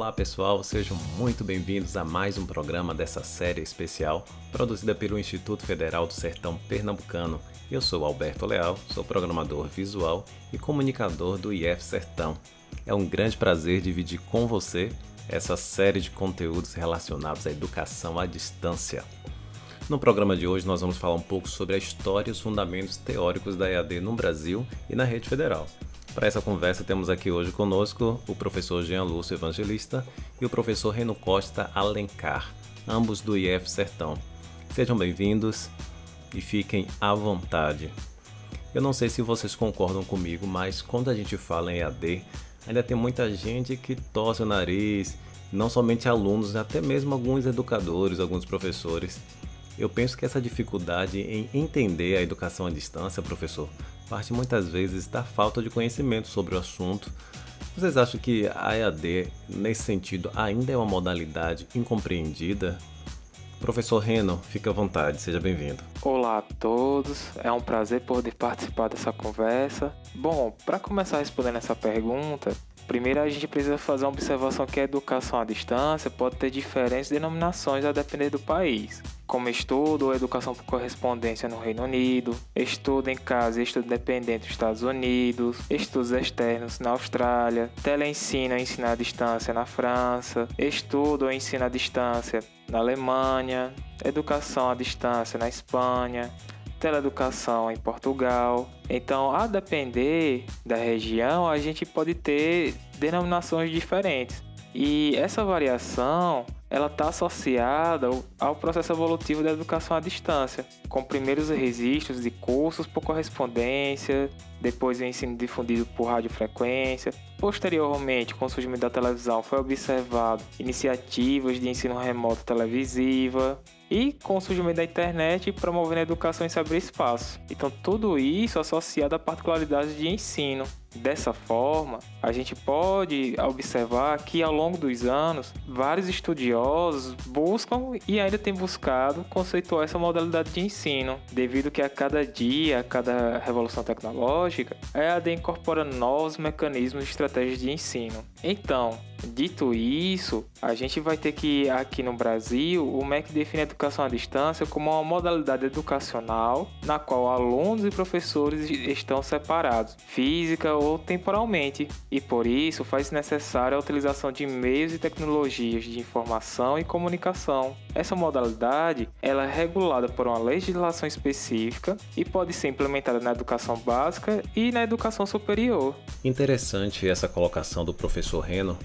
Olá pessoal, sejam muito bem-vindos a mais um programa dessa série especial produzida pelo Instituto Federal do Sertão Pernambucano. Eu sou Alberto Leal, sou programador visual e comunicador do IF Sertão. É um grande prazer dividir com você essa série de conteúdos relacionados à educação à distância. No programa de hoje nós vamos falar um pouco sobre a história e os fundamentos teóricos da EAD no Brasil e na rede federal. Para essa conversa, temos aqui hoje conosco o professor Jean Lúcio Evangelista e o professor Reno Costa Alencar, ambos do IF Sertão. Sejam bem-vindos e fiquem à vontade. Eu não sei se vocês concordam comigo, mas quando a gente fala em EAD, ainda tem muita gente que torce o nariz, não somente alunos, até mesmo alguns educadores, alguns professores. Eu penso que essa dificuldade em entender a educação à distância, professor, parte muitas vezes da falta de conhecimento sobre o assunto. Vocês acham que a EAD, nesse sentido, ainda é uma modalidade incompreendida? Professor Reno, fique à vontade, seja bem-vindo. Olá a todos, é um prazer poder participar dessa conversa. Bom, para começar respondendo essa pergunta, primeiro a gente precisa fazer uma observação que a educação à distância pode ter diferentes denominações a depender do país como estudo ou educação por correspondência no Reino Unido, estudo em casa e estudo dependente nos Estados Unidos, estudos externos na Austrália, teleensino e ensino à distância na França, estudo ou ensino à distância na Alemanha, educação à distância na Espanha, teleeducação em Portugal. Então, a depender da região, a gente pode ter denominações diferentes. E essa variação ela está associada ao processo evolutivo da educação à distância, com primeiros registros de cursos por correspondência, depois o ensino difundido por radiofrequência. Posteriormente, com o surgimento da televisão, foi observado iniciativas de ensino remoto televisiva e com o surgimento da internet promovendo a educação em cyberespaço. Então, tudo isso associado a particularidades de ensino. Dessa forma, a gente pode observar que ao longo dos anos, vários estudiosos buscam e ainda têm buscado conceituar essa modalidade de ensino, devido que a cada dia, a cada revolução tecnológica, a EAD incorpora novos mecanismos e estratégias de ensino. Então, Dito isso, a gente vai ter que, aqui no Brasil, o MEC define a educação à distância como uma modalidade educacional na qual alunos e professores estão separados, física ou temporalmente, e por isso faz necessária a utilização de meios e tecnologias de informação e comunicação. Essa modalidade ela é regulada por uma legislação específica e pode ser implementada na educação básica e na educação superior. Interessante essa colocação do professor Reno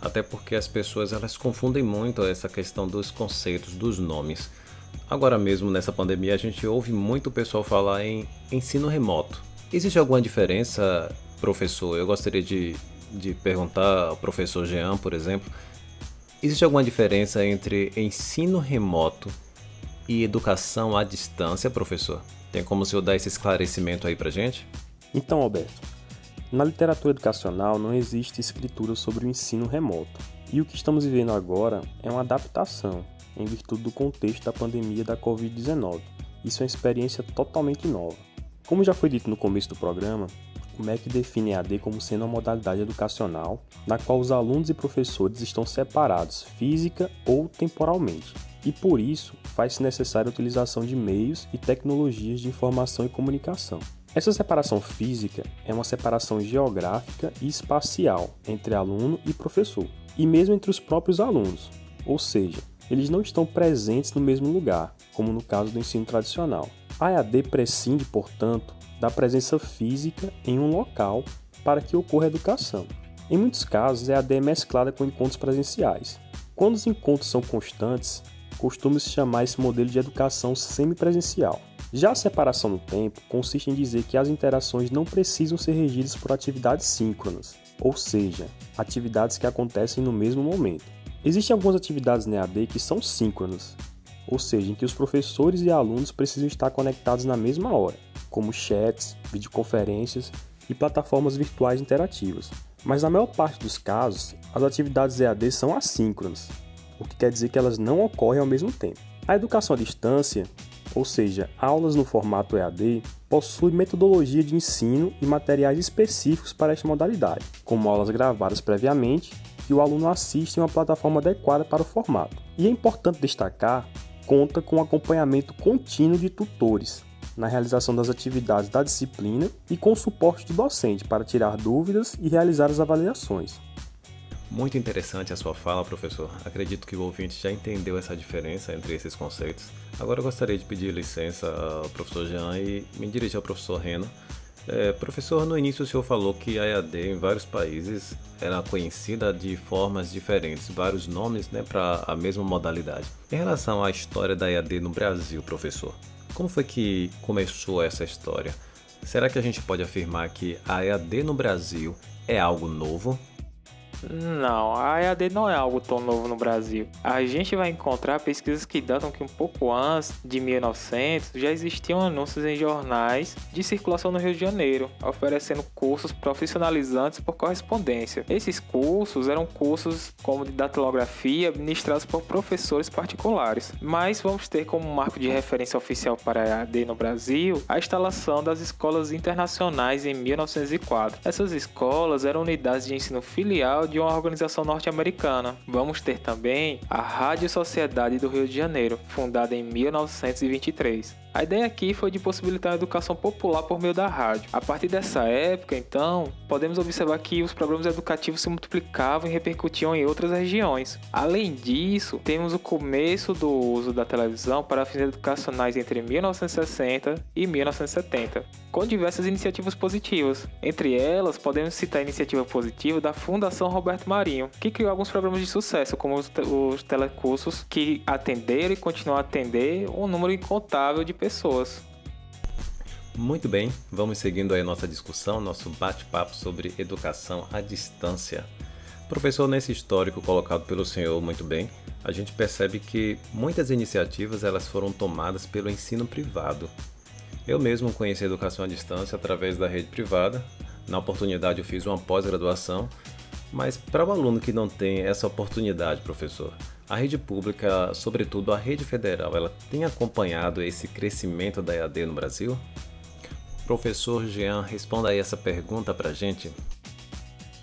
até porque as pessoas elas confundem muito essa questão dos conceitos, dos nomes. Agora mesmo nessa pandemia a gente ouve muito pessoal falar em ensino remoto. Existe alguma diferença, professor? Eu gostaria de, de perguntar ao professor Jean, por exemplo, existe alguma diferença entre ensino remoto e educação à distância, professor? Tem como o senhor dar esse esclarecimento aí pra gente? Então, Alberto, na literatura educacional não existe escritura sobre o ensino remoto, e o que estamos vivendo agora é uma adaptação em virtude do contexto da pandemia da Covid-19. Isso é uma experiência totalmente nova. Como já foi dito no começo do programa, o MEC define a AD como sendo uma modalidade educacional na qual os alunos e professores estão separados física ou temporalmente, e por isso faz-se necessária a utilização de meios e tecnologias de informação e comunicação. Essa separação física é uma separação geográfica e espacial entre aluno e professor, e mesmo entre os próprios alunos, ou seja, eles não estão presentes no mesmo lugar, como no caso do ensino tradicional. A EAD prescinde, portanto, da presença física em um local para que ocorra a educação. Em muitos casos, a EAD é mesclada com encontros presenciais. Quando os encontros são constantes, costuma-se chamar esse modelo de educação semipresencial. Já a separação no tempo consiste em dizer que as interações não precisam ser regidas por atividades síncronas, ou seja, atividades que acontecem no mesmo momento. Existem algumas atividades na EAD que são síncronas, ou seja, em que os professores e alunos precisam estar conectados na mesma hora, como chats, videoconferências e plataformas virtuais interativas. Mas na maior parte dos casos, as atividades EAD são assíncronas, o que quer dizer que elas não ocorrem ao mesmo tempo. A educação à distância ou seja, aulas no formato EAD, possui metodologia de ensino e materiais específicos para esta modalidade, como aulas gravadas previamente que o aluno assiste em uma plataforma adequada para o formato. E é importante destacar, conta com acompanhamento contínuo de tutores na realização das atividades da disciplina e com suporte do docente para tirar dúvidas e realizar as avaliações. Muito interessante a sua fala, professor. Acredito que o ouvinte já entendeu essa diferença entre esses conceitos. Agora eu gostaria de pedir licença ao professor Jean e me dirigir ao professor Reno. É, professor, no início o senhor falou que a EAD em vários países era conhecida de formas diferentes, vários nomes né, para a mesma modalidade. Em relação à história da EAD no Brasil, professor, como foi que começou essa história? Será que a gente pode afirmar que a EAD no Brasil é algo novo? Não, a EAD não é algo tão novo no Brasil. A gente vai encontrar pesquisas que datam que um pouco antes de 1900 já existiam anúncios em jornais de circulação no Rio de Janeiro, oferecendo cursos profissionalizantes por correspondência. Esses cursos eram cursos como de datilografia ministrados por professores particulares, mas vamos ter como marco de referência oficial para a EAD no Brasil a instalação das escolas internacionais em 1904. Essas escolas eram unidades de ensino filial de uma organização norte-americana. Vamos ter também a Rádio Sociedade do Rio de Janeiro, fundada em 1923. A ideia aqui foi de possibilitar a educação popular por meio da rádio. A partir dessa época, então, podemos observar que os programas educativos se multiplicavam e repercutiam em outras regiões. Além disso, temos o começo do uso da televisão para fins educacionais entre 1960 e 1970, com diversas iniciativas positivas. Entre elas, podemos citar a iniciativa positiva da Fundação Roberto Marinho, que criou alguns programas de sucesso, como os, te os telecursos, que atenderam e continuam a atender um número incontável de pessoas. Muito bem, vamos seguindo aí nossa discussão, nosso bate-papo sobre educação à distância. Professor, nesse histórico colocado pelo senhor muito bem, a gente percebe que muitas iniciativas elas foram tomadas pelo ensino privado. Eu mesmo conheci a educação à distância através da rede privada. Na oportunidade eu fiz uma pós-graduação, mas para o aluno que não tem essa oportunidade, professor, a rede pública, sobretudo a rede federal, ela tem acompanhado esse crescimento da EAD no Brasil? Professor Jean, responda aí essa pergunta para a gente.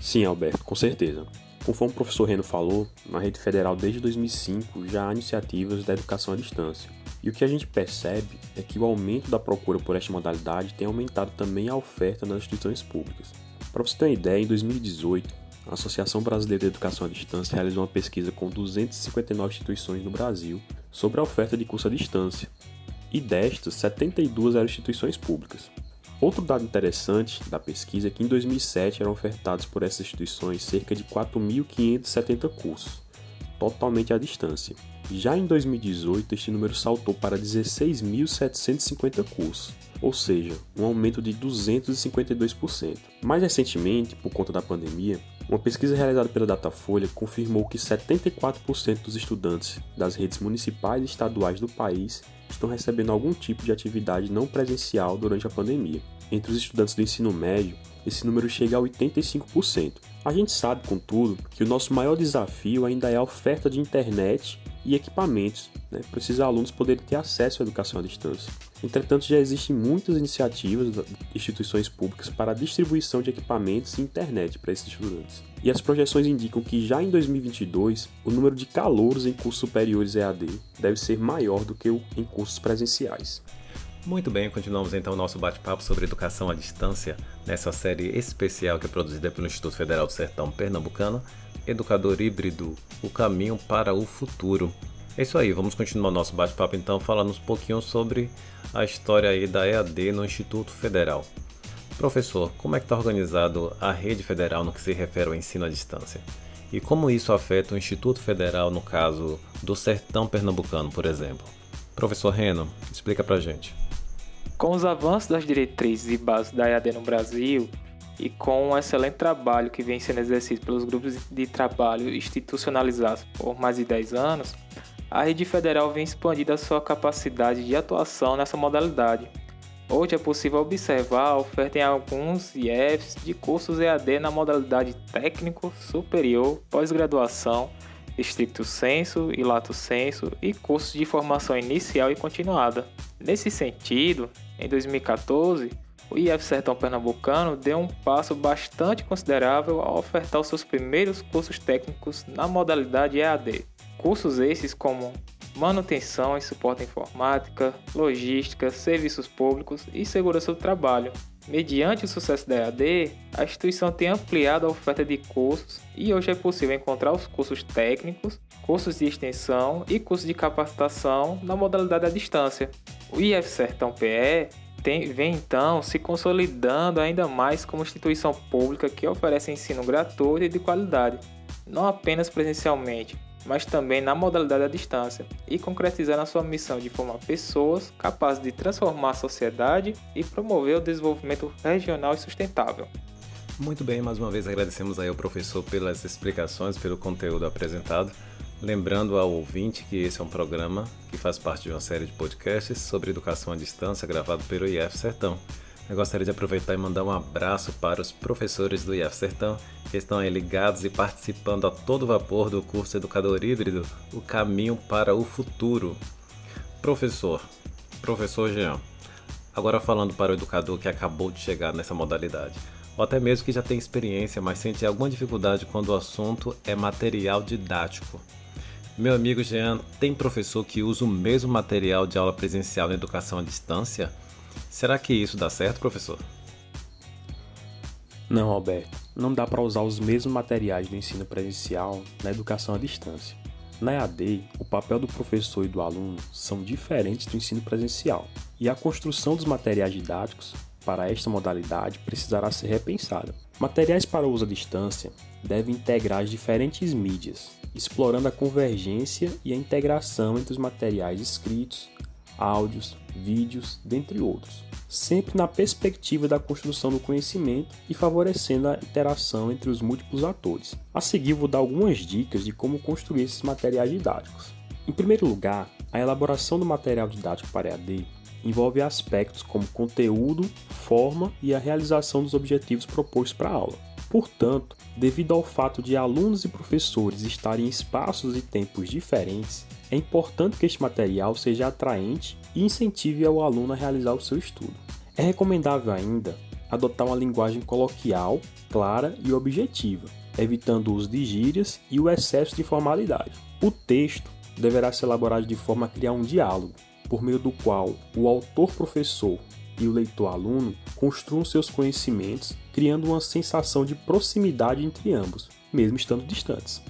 Sim, Alberto, com certeza. Conforme o professor Reno falou, na rede federal desde 2005 já há iniciativas da educação à distância. E o que a gente percebe é que o aumento da procura por esta modalidade tem aumentado também a oferta nas instituições públicas. Para você ter uma ideia, em 2018, a Associação Brasileira de Educação à Distância realizou uma pesquisa com 259 instituições no Brasil sobre a oferta de curso à distância, e destas, 72 eram instituições públicas. Outro dado interessante da pesquisa é que em 2007 eram ofertados por essas instituições cerca de 4.570 cursos, totalmente à distância. Já em 2018, este número saltou para 16.750 cursos, ou seja, um aumento de 252%. Mais recentemente, por conta da pandemia, uma pesquisa realizada pela Datafolha confirmou que 74% dos estudantes das redes municipais e estaduais do país estão recebendo algum tipo de atividade não presencial durante a pandemia. Entre os estudantes do ensino médio, esse número chega a 85%. A gente sabe, contudo, que o nosso maior desafio ainda é a oferta de internet e equipamentos né, para esses alunos poderem ter acesso à educação à distância. Entretanto, já existem muitas iniciativas de instituições públicas para a distribuição de equipamentos e internet para esses estudantes. E as projeções indicam que já em 2022, o número de calouros em cursos superiores EAD deve ser maior do que o em cursos presenciais. Muito bem, continuamos então o nosso bate-papo sobre educação à distância nessa série especial que é produzida pelo Instituto Federal do Sertão Pernambucano, Educador Híbrido, o caminho para o futuro. É isso aí, vamos continuar nosso bate-papo então falando um pouquinho sobre a história aí da EAD no Instituto Federal. Professor, como é que está organizado a rede federal no que se refere ao ensino à distância? E como isso afeta o Instituto Federal no caso do Sertão Pernambucano, por exemplo? Professor Reno, explica pra gente. Com os avanços das diretrizes e bases da EAD no Brasil, e com um excelente trabalho que vem sendo exercido pelos grupos de trabalho institucionalizados por mais de 10 anos, a rede federal vem expandindo a sua capacidade de atuação nessa modalidade. Hoje é possível observar a oferta em alguns IEFs de cursos EAD na modalidade técnico, superior, pós-graduação, estricto senso e lato senso e cursos de formação inicial e continuada. Nesse sentido, em 2014, o IF Sertão Pernambucano deu um passo bastante considerável ao ofertar os seus primeiros cursos técnicos na modalidade EAD. Cursos esses como manutenção e suporte à informática, logística, serviços públicos e segurança do trabalho. Mediante o sucesso da EAD, a instituição tem ampliado a oferta de cursos e hoje é possível encontrar os cursos técnicos, cursos de extensão e cursos de capacitação na modalidade à distância. O IF Sertão PE tem, vem então se consolidando ainda mais como instituição pública que oferece ensino gratuito e de qualidade, não apenas presencialmente, mas também na modalidade à distância, e concretizando a sua missão de formar pessoas capazes de transformar a sociedade e promover o desenvolvimento regional e sustentável. Muito bem, mais uma vez agradecemos aí ao professor pelas explicações, pelo conteúdo apresentado. Lembrando ao ouvinte que esse é um programa que faz parte de uma série de podcasts sobre educação à distância gravado pelo IF Sertão. Eu gostaria de aproveitar e mandar um abraço para os professores do IF Sertão que estão aí ligados e participando a todo vapor do curso Educador Híbrido, o caminho para o futuro. Professor, professor Jean, agora falando para o educador que acabou de chegar nessa modalidade, ou até mesmo que já tem experiência, mas sente alguma dificuldade quando o assunto é material didático. Meu amigo Jean, tem professor que usa o mesmo material de aula presencial na educação à distância? Será que isso dá certo, professor? Não, Alberto, não dá para usar os mesmos materiais do ensino presencial na educação à distância. Na EAD, o papel do professor e do aluno são diferentes do ensino presencial, e a construção dos materiais didáticos para esta modalidade precisará ser repensada. Materiais para uso à distância devem integrar as diferentes mídias, explorando a convergência e a integração entre os materiais escritos, áudios, vídeos, dentre outros, sempre na perspectiva da construção do conhecimento e favorecendo a interação entre os múltiplos atores. A seguir, vou dar algumas dicas de como construir esses materiais didáticos. Em primeiro lugar, a elaboração do material didático para EAD envolve aspectos como conteúdo, forma e a realização dos objetivos propostos para a aula. Portanto, devido ao fato de alunos e professores estarem em espaços e tempos diferentes, é importante que este material seja atraente e incentive ao aluno a realizar o seu estudo. É recomendável ainda adotar uma linguagem coloquial, clara e objetiva, evitando o uso de gírias e o excesso de formalidade. O texto deverá ser elaborado de forma a criar um diálogo, por meio do qual o autor-professor e o leitor-aluno construam seus conhecimentos, criando uma sensação de proximidade entre ambos, mesmo estando distantes.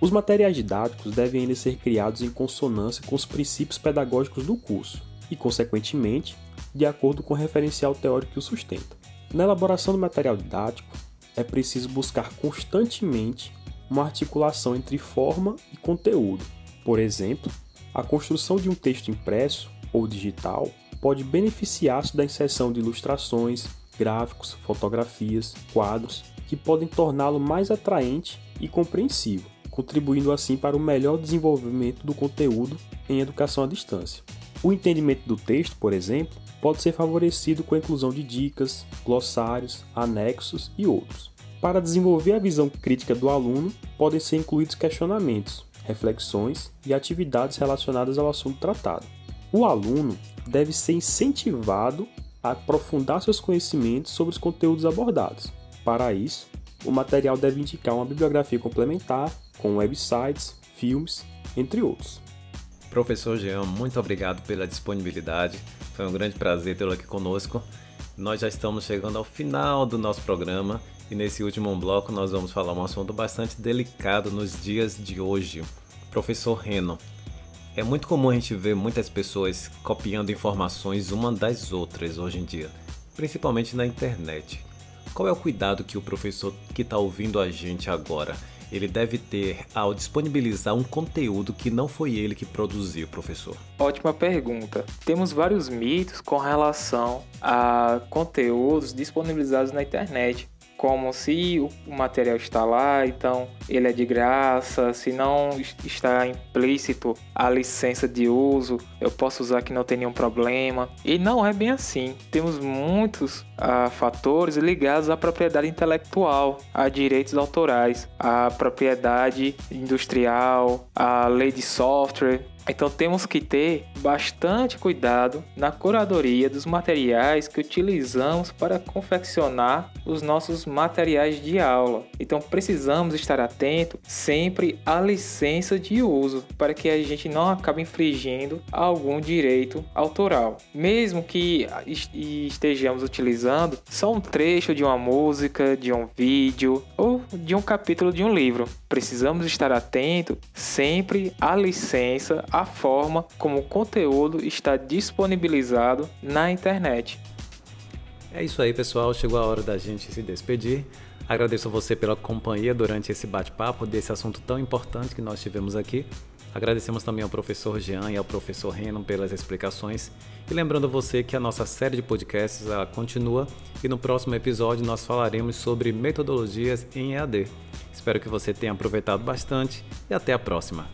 Os materiais didáticos devem ainda ser criados em consonância com os princípios pedagógicos do curso e, consequentemente, de acordo com o referencial teórico que o sustenta. Na elaboração do material didático, é preciso buscar constantemente uma articulação entre forma e conteúdo. Por exemplo, a construção de um texto impresso ou digital pode beneficiar-se da inserção de ilustrações, gráficos, fotografias, quadros, que podem torná-lo mais atraente e compreensível contribuindo assim para o melhor desenvolvimento do conteúdo em educação à distância. O entendimento do texto, por exemplo, pode ser favorecido com a inclusão de dicas, glossários, anexos e outros. Para desenvolver a visão crítica do aluno, podem ser incluídos questionamentos, reflexões e atividades relacionadas ao assunto tratado. O aluno deve ser incentivado a aprofundar seus conhecimentos sobre os conteúdos abordados. Para isso, o material deve indicar uma bibliografia complementar com websites, filmes, entre outros. Professor Jean, muito obrigado pela disponibilidade. Foi um grande prazer tê-lo aqui conosco. Nós já estamos chegando ao final do nosso programa e nesse último bloco nós vamos falar um assunto bastante delicado nos dias de hoje. Professor Reno, é muito comum a gente ver muitas pessoas copiando informações uma das outras hoje em dia, principalmente na internet. Qual é o cuidado que o professor que está ouvindo a gente agora ele deve ter ao disponibilizar um conteúdo que não foi ele que produziu, professor? Ótima pergunta. Temos vários mitos com relação a conteúdos disponibilizados na internet como se o material está lá, então ele é de graça, se não está implícito a licença de uso, eu posso usar que não tem nenhum problema. E não é bem assim. Temos muitos uh, fatores ligados à propriedade intelectual, a direitos autorais, à propriedade industrial, à lei de software Então temos que ter bastante cuidado na curadoria dos materiais que utilizamos para confeccionar os nossos materiais de aula. Então precisamos estar atento sempre à licença de uso para que a gente não acabe infringindo algum direito autoral. Mesmo que estejamos utilizando só um trecho de uma música, de um vídeo ou de um capítulo de um livro, precisamos estar atento sempre à licença, à forma como o conteúdo está disponibilizado na internet. É isso aí, pessoal. Chegou a hora da gente se despedir. Agradeço a você pela companhia durante esse bate-papo desse assunto tão importante que nós tivemos aqui. Agradecemos também ao professor Jean e ao professor Renan pelas explicações. E lembrando você que a nossa série de podcasts continua e no próximo episódio nós falaremos sobre metodologias em EAD. Espero que você tenha aproveitado bastante e até a próxima.